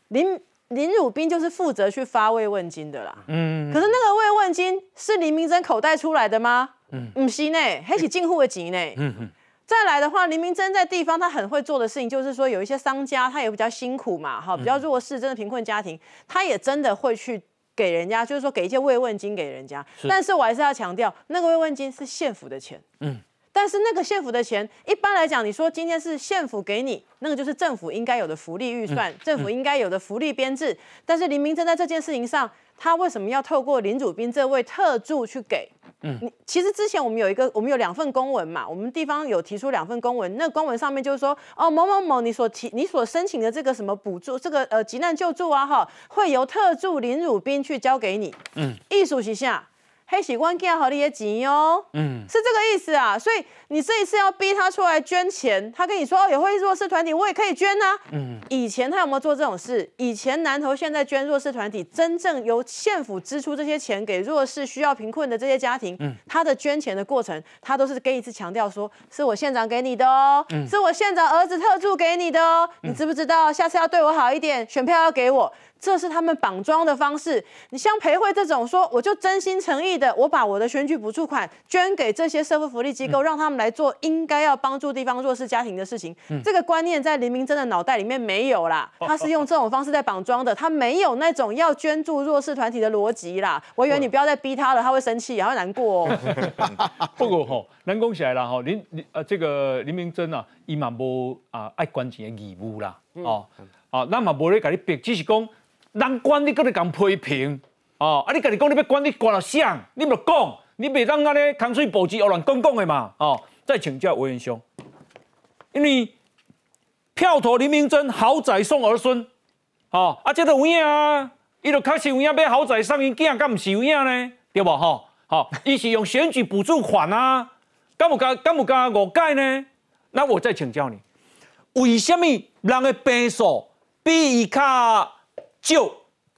林林汝斌就是负责去发慰问金的啦。嗯，可是那个慰问金是林明珍口袋出来的吗？嗯，不是呢，还是进户的钱呢。嗯嗯。再来的话，林明珍在地方他很会做的事情，就是说有一些商家他也比较辛苦嘛，哈，比较弱势，真的贫困家庭，他也真的会去给人家，就是说给一些慰问金给人家。但是我还是要强调，那个慰问金是县府的钱。嗯。但是那个县府的钱，一般来讲，你说今天是县府给你，那个就是政府应该有的福利预算，政府应该有的福利编制。但是林明正在这件事情上，他为什么要透过林主斌这位特助去给？嗯，其实之前我们有一个，我们有两份公文嘛，我们地方有提出两份公文，那公文上面就是说，哦，某某某，你所提你所申请的这个什么补助，这个呃急难救助啊，哈，会由特助林汝斌去交给你。嗯，艺术旗下。黑喜官给好你的钱哦，嗯，是这个意思啊。所以你这一次要逼他出来捐钱，他跟你说哦，也会弱势团体，我也可以捐呐。嗯，以前他有没有做这种事？以前南投现在捐弱势团体，真正由县府支出这些钱给弱势需要贫困的这些家庭，嗯，他的捐钱的过程，他都是跟一次强调说，是我县长给你的哦，是我县长儿子特助给你的哦，你知不知道？下次要对我好一点，选票要给我。这是他们绑桩的方式。你像培慧这种说，我就真心诚意的，我把我的选举补助款捐给这些社会福利机构，让他们来做应该要帮助地方弱势家庭的事情。这个观念在林明真的脑袋里面没有啦，他是用这种方式在绑桩的，他没有那种要捐助弱势团体的逻辑啦。我以为你不要再逼他了，他会生气，也会难过。不过吼，难讲起来了哈，林林呃这个林明真啊，伊嘛无啊爱管钱的义务啦，哦哦，那嘛无咧甲你逼，只是讲。人管你，搁咧讲批评，哦，啊！你家己讲你要管你管了啥？你咪讲，你袂当安尼空嘴保持胡乱讲讲的嘛，哦！再请教委员兄，因为票投林明珍，豪宅送儿孙，哦，啊，这都有影啊，伊就确实有影买豪宅送因囝，敢毋是有影呢？对无吼？好，伊是用选举补助款啊，敢有加敢有加误解呢？那我再请教你，为什么人的病数比伊较？少，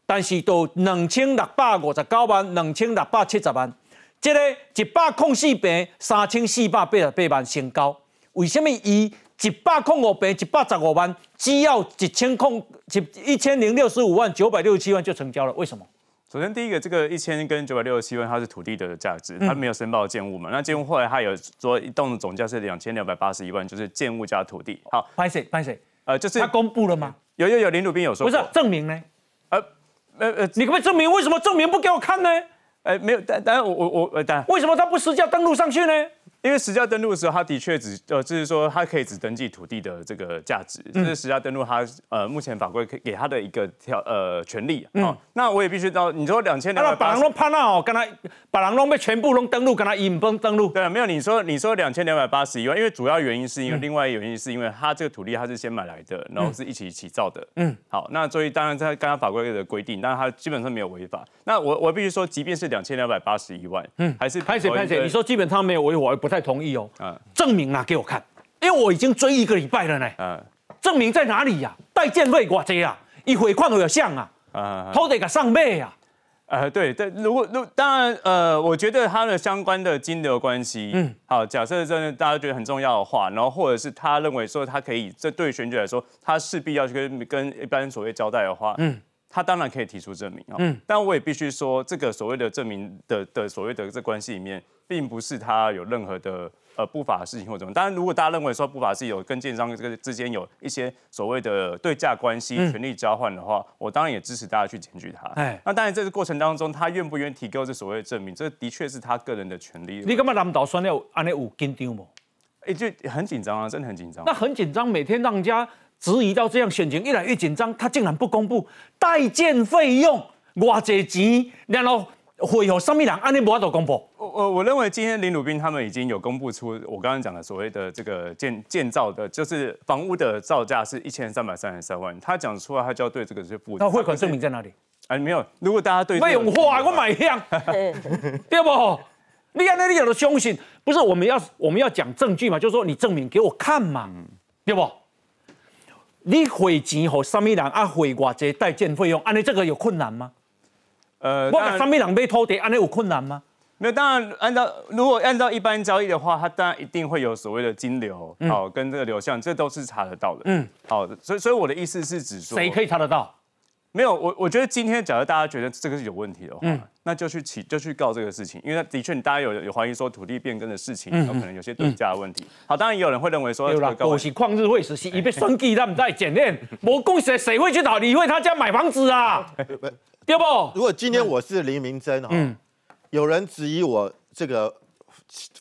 但是都两千六百五十九万，两千六百七十万，这个一百空四平，三千四百八十八万成交。为什么以一百空五平，一百十五万，只要一千空一一千零六十五万九百六十七万就成交了？为什么？首先，第一个，这个一千跟九百六十七万，它是土地的价值，它没有申报建物嘛？那建物后来它有说一栋的总价是两千两百八十一万，就是建物加土地。好，拍谁拍谁？呃，就是他公布了吗？有有有，林鲁斌有说，不是证明呢？呃，呃呃，你可不可以证明？为什么证明不给我看呢？哎，没有，但但我我我呃，但为什么他不实价登录上去呢？因为实价登录的时候，他的确只呃，就是说他可以只登记土地的这个价值，这是实价登录他呃目前法规给给他的一个条呃权利。嗯，那我也必须到你说两千两百把人拢判那哦，跟他把人拢被全部拢登录，跟他引崩登录。对啊，没有你说你说两千两百八十一万，因为主要原因是因为另外一个原因是因为他这个土地他是先买来的，然后是一起起造的。嗯，好，那所以当然在刚刚法规的规定，但是他基本上没有违法。那我我必须说，即便是两千两百八十一万，嗯，还是拍谁拍谁？你说基本上没有违法，我不太同意哦。证明拿给我看，因为我已经追一个礼拜了呢。嗯，证明在哪里呀？代建费我这啊，一回款都有像啊，啊，偷得个上倍啊。呃，对对，如果如当然，呃，我觉得他的相关的金流关系，嗯，好，假设真的大家觉得很重要的话，然后或者是他认为说他可以，这对选举来说，他势必要去跟跟一般所谓交代的话，嗯。他当然可以提出证明啊，嗯，但我也必须说，这个所谓的证明的的所谓的这关系里面，并不是他有任何的呃不法的事情或怎么。当然，如果大家认为说不法是有跟建商这个之间有一些所谓的对价关系、权力交换的话，我当然也支持大家去检举他。哎，那当然，在这过程当中，他愿不愿意提供这所谓的证明，这的确是他个人的权利。你干嘛南岛选了安尼有紧张不？哎，就很紧张啊，真的很紧张。那很紧张，每天让人家。质疑到这样，选情越来越紧张，他竟然不公布代建费用偌济钱，然后会有什么人安尼无法度公布？我我我认为今天林鲁斌他们已经有公布出我刚刚讲的所谓的这个建建造的，就是房屋的造价是一千三百三十三万，他讲出来他就要对这个是负责。那汇款证明在哪里？哎，没有。如果大家对没有花，我买香，对不？你安那你有的相信，不是我们要我们要讲证据嘛？就是说你证明给我看嘛，对不？你汇钱给什么人啊？汇偌济代建费用，安尼这个有困难吗？呃，我给什么人买土地，安尼有困难吗？没有，当然按照如果按照一般交易的话，它当然一定会有所谓的金流，好跟这个流向，这都是查得到的。嗯，好，所以所以我的意思是指说，谁可以查得到？没有，我我觉得今天假如大家觉得这个是有问题的话，那就去起就去告这个事情，因为的确大家有有怀疑说土地变更的事情，有可能有些对价的问题。好，当然也有人会认为说，有啦，我是旷日会时，是一被算计，他们在检验。我公谁谁会去找李慧他家买房子啊？对不？如果今天我是林明珍哈，有人质疑我这个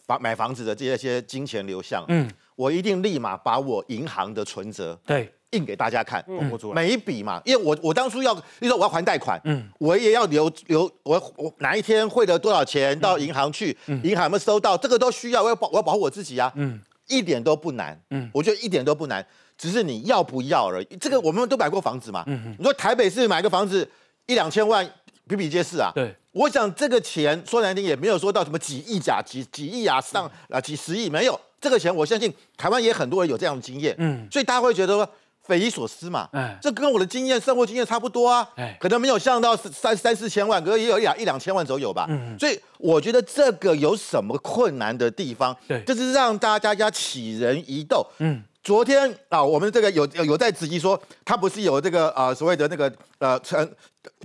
房买房子的这些金钱流向，嗯，我一定立马把我银行的存折对。印给大家看，每一笔嘛，因为我我当初要，你说我要还贷款，嗯，我也要留留，我我哪一天汇了多少钱到银行去，银行有没有收到，这个都需要，我要保我要保护我自己啊，嗯，一点都不难，嗯，我觉得一点都不难，只是你要不要而已。这个我们都买过房子嘛，嗯你说台北市买个房子一两千万，比比皆是啊。对，我想这个钱说难听也没有说到什么几亿甲几几亿啊上啊几十亿没有，这个钱我相信台湾也很多人有这样的经验，嗯，所以大家会觉得说匪夷所思嘛，哎，这跟我的经验生活经验差不多啊，哎，可能没有上到三三四千万，可能也有两一两千万左右吧，嗯，所以我觉得这个有什么困难的地方？对，就是让大家家起人疑窦，嗯。昨天啊，我们这个有有在质疑说，他不是有这个啊所谓的那个呃成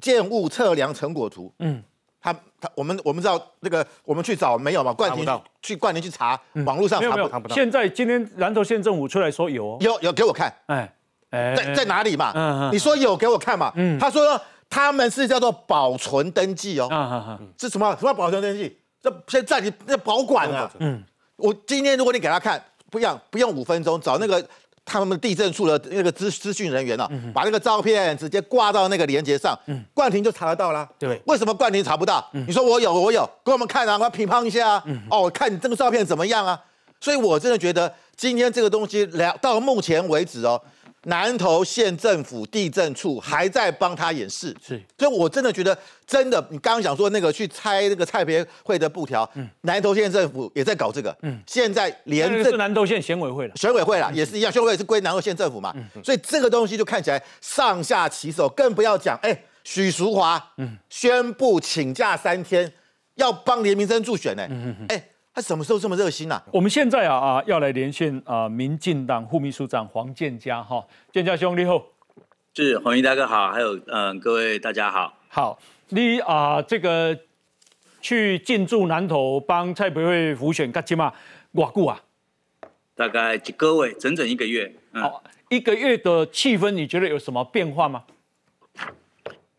建物测量成果图？嗯，他他我们我们知道那个我们去找没有嘛？冠廷去冠廷去查，网络上查不到。现在今天南投县政府出来说有，有有给我看，哎哎，在在哪里嘛？嗯嗯，你说有给我看嘛？嗯，他说他们是叫做保存登记哦，嗯嗯嗯，是什么什么保存登记？这现在你那保管啊，嗯，我今天如果你给他看。不要不用五分钟，找那个他们地震处的那个资资讯人员啊，把那个照片直接挂到那个连接上，冠廷就查得到啦。对，为什么冠廷查不到？你说我有我有，给我们看啊，我乒乓一下啊。哦，看你这个照片怎么样啊？所以我真的觉得今天这个东西了到目前为止哦。南投县政府地震处还在帮他演示，是，所以我真的觉得，真的，你刚刚讲说那个去拆那个蔡培会的布条，嗯，南投县政府也在搞这个，嗯，现在连这是南投县选委会了，选委会了也是一样，选委会是归南投县政府嘛，所以这个东西就看起来上下其手，更不要讲，哎，许淑华，嗯，宣布请假三天，要帮连明生助选呢，嗯嗯，哎。他什么时候这么热心啊？我们现在啊啊要来连线啊，民进党副秘书长黄建佳哈，建佳兄你好，是黄毅大哥好，还有嗯各位大家好，好，你啊这个去进驻南投帮蔡培慧辅选，干起码偌久啊？大概几个位，整整一个月。好，一个月的气氛，你觉得有什么变化吗？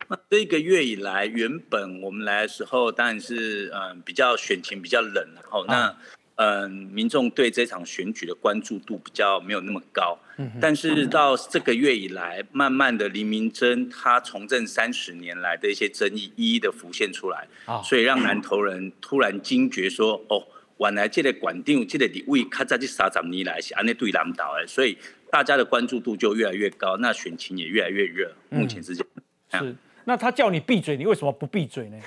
那 这一个月以来，原本我们来的时候，当然是嗯比较选情比较冷，然后那嗯民众对这场选举的关注度比较没有那么高。嗯。但是到这个月以来，慢慢的黎明真他从政三十年来的一些争议一一的浮现出来，啊，所以让南投人突然惊觉说，哦，原来这个管定这个地位，卡在这三十年来是安尼对南投的，所以大家的关注度就越来越高，那选情也越来越热。目前是这样。是。那他叫你闭嘴，你为什么不闭嘴呢？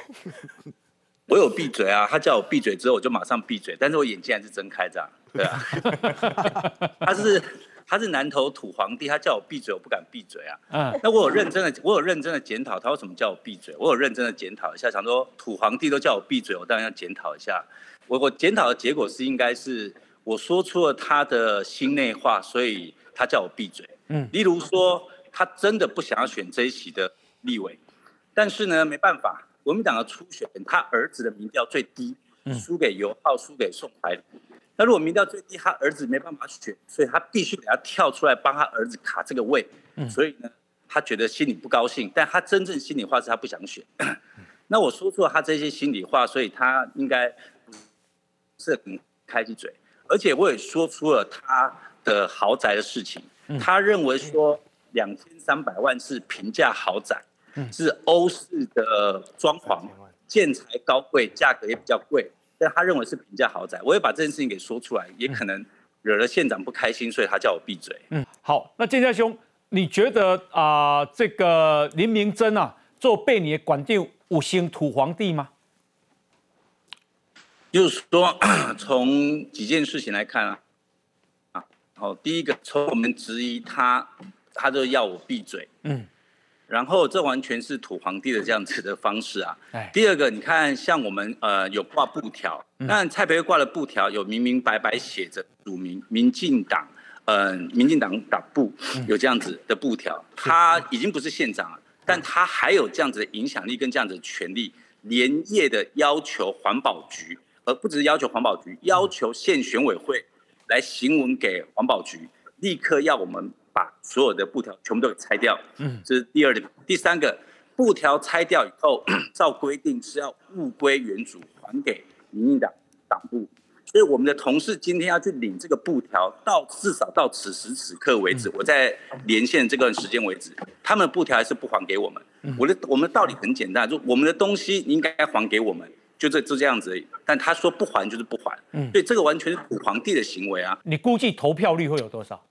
我有闭嘴啊，他叫我闭嘴之后，我就马上闭嘴，但是我眼睛还是睁开着，对啊。他是他是南头土皇帝，他叫我闭嘴，我不敢闭嘴啊。嗯。那我有认真的，我有认真的检讨他为什么叫我闭嘴，我有认真的检讨一下，想说土皇帝都叫我闭嘴，我当然要检讨一下。我我检讨的结果是，应该是我说出了他的心内话，所以他叫我闭嘴。嗯。例如说，他真的不想要选这一席的立委。但是呢，没办法，国民党的初选，他儿子的民调最低，输给尤浩，输给宋怀。那如果民调最低，他儿子没办法选，所以他必须给他跳出来帮他儿子卡这个位。所以呢，他觉得心里不高兴，但他真正心里话是他不想选。那我说出了他这些心里话，所以他应该是很开起嘴，而且我也说出了他的豪宅的事情。他认为说两千三百万是平价豪宅。是欧式的装潢，建材高贵，价格也比较贵，但他认为是平价豪宅。我也把这件事情给说出来，也可能惹了县长不开心，所以他叫我闭嘴。嗯，好，那建家兄，你觉得啊，这个林明珍啊，做被你管定五星土皇帝吗？就是说，从几件事情来看啊，啊，好，第一个，从我们质疑他，他就要我闭嘴。嗯。然后这完全是土皇帝的这样子的方式啊。第二个，你看像我们呃有挂布条，那蔡培挂的布条有明明白白写着署名民进党，嗯，民进党党部有这样子的布条，他已经不是县长了，但他还有这样子的影响力跟这样子的权利，连夜的要求环保局，而不只是要求环保局，要求县选委会来行文给环保局，立刻要我们。把所有的布条全部都给拆掉，嗯，这是第二点。第三个，布条拆掉以后，照规定是要物归原主，还给民进党党部。所以我们的同事今天要去领这个布条，到至少到此时此刻为止，我在连线这段时间为止，他们布条还是不还给我们。我的我们道理很简单，就我们的东西应该还给我们，就这就这样子。而已。但他说不还就是不还，嗯，所以这个完全是土皇帝的行为啊。你估计投票率会有多少？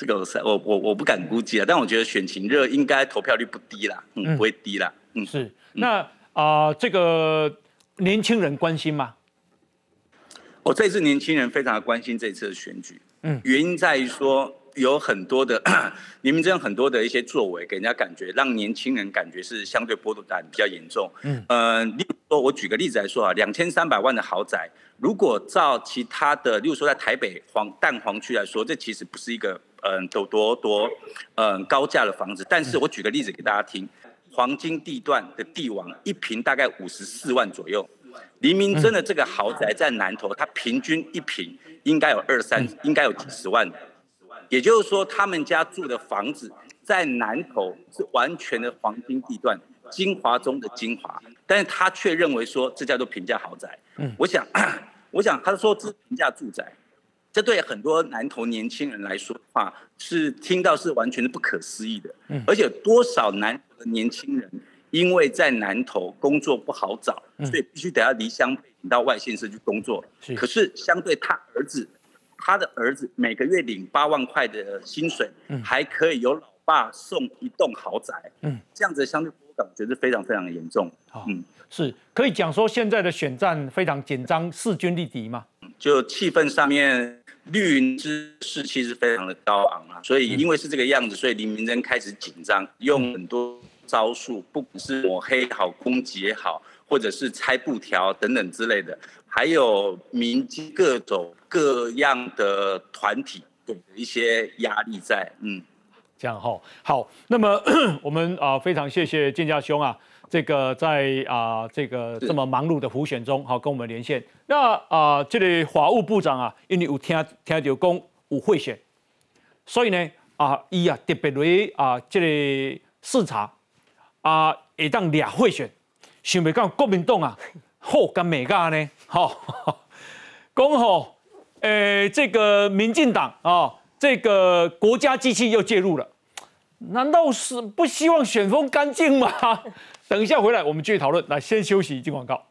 这个我我我不敢估计啊，但我觉得选情热应该投票率不低啦，嗯，不会低啦，嗯，是。那啊，这个年轻人关心吗？我这次年轻人非常的关心这次的选举，嗯，原因在于说。有很多的林明真很多的一些作为，给人家感觉让年轻人感觉是相对剥夺感比较严重。嗯，呃，例如说，我举个例子来说啊，两千三百万的豪宅，如果照其他的，例如说在台北黄蛋黄区来说，这其实不是一个嗯多多多嗯高价的房子。但是我举个例子给大家听，黄金地段的地王一平大概五十四万左右，黎明真的这个豪宅在南头，它平均一平应该有二三，应该有几十万。也就是说，他们家住的房子在南头是完全的黄金地段，精华中的精华，但是他却认为说这叫做平价豪宅。嗯，我想，我想他说这是平价住宅，这对很多南投年轻人来说的话，是听到是完全是不可思议的。嗯，而且多少南投的年轻人因为在南投工作不好找，所以必须得要离乡背井到外县市去工作。是，可是相对他儿子。他的儿子每个月领八万块的薪水，还可以有老爸送一栋豪宅，嗯，这样子相对我感觉是非常非常的严重。嗯，是可以讲说现在的选战非常紧张，势均力敌嘛。就气氛上面，绿营之士气是非常的高昂啊，所以因为是这个样子，所以林明珍开始紧张，用很多招数，不管是抹黑也好，攻击也好，或者是拆布条等等之类的，还有民间各种。各样的团体给的一些压力在，嗯，这样哈，好，那么 我们啊非常谢谢建家兄啊，这个在啊这个这么忙碌的湖选中，好跟我们连线。那啊这里法务部长啊，因为有听听到讲有贿选，所以呢啊伊啊特别来啊这里视察啊，会当俩贿选，想袂到国民党啊 好干美噶呢，好 讲好。呃，这个民进党啊，这个国家机器又介入了，难道是不希望选风干净吗？等一下回来，我们继续讨论。来，先休息，进广告。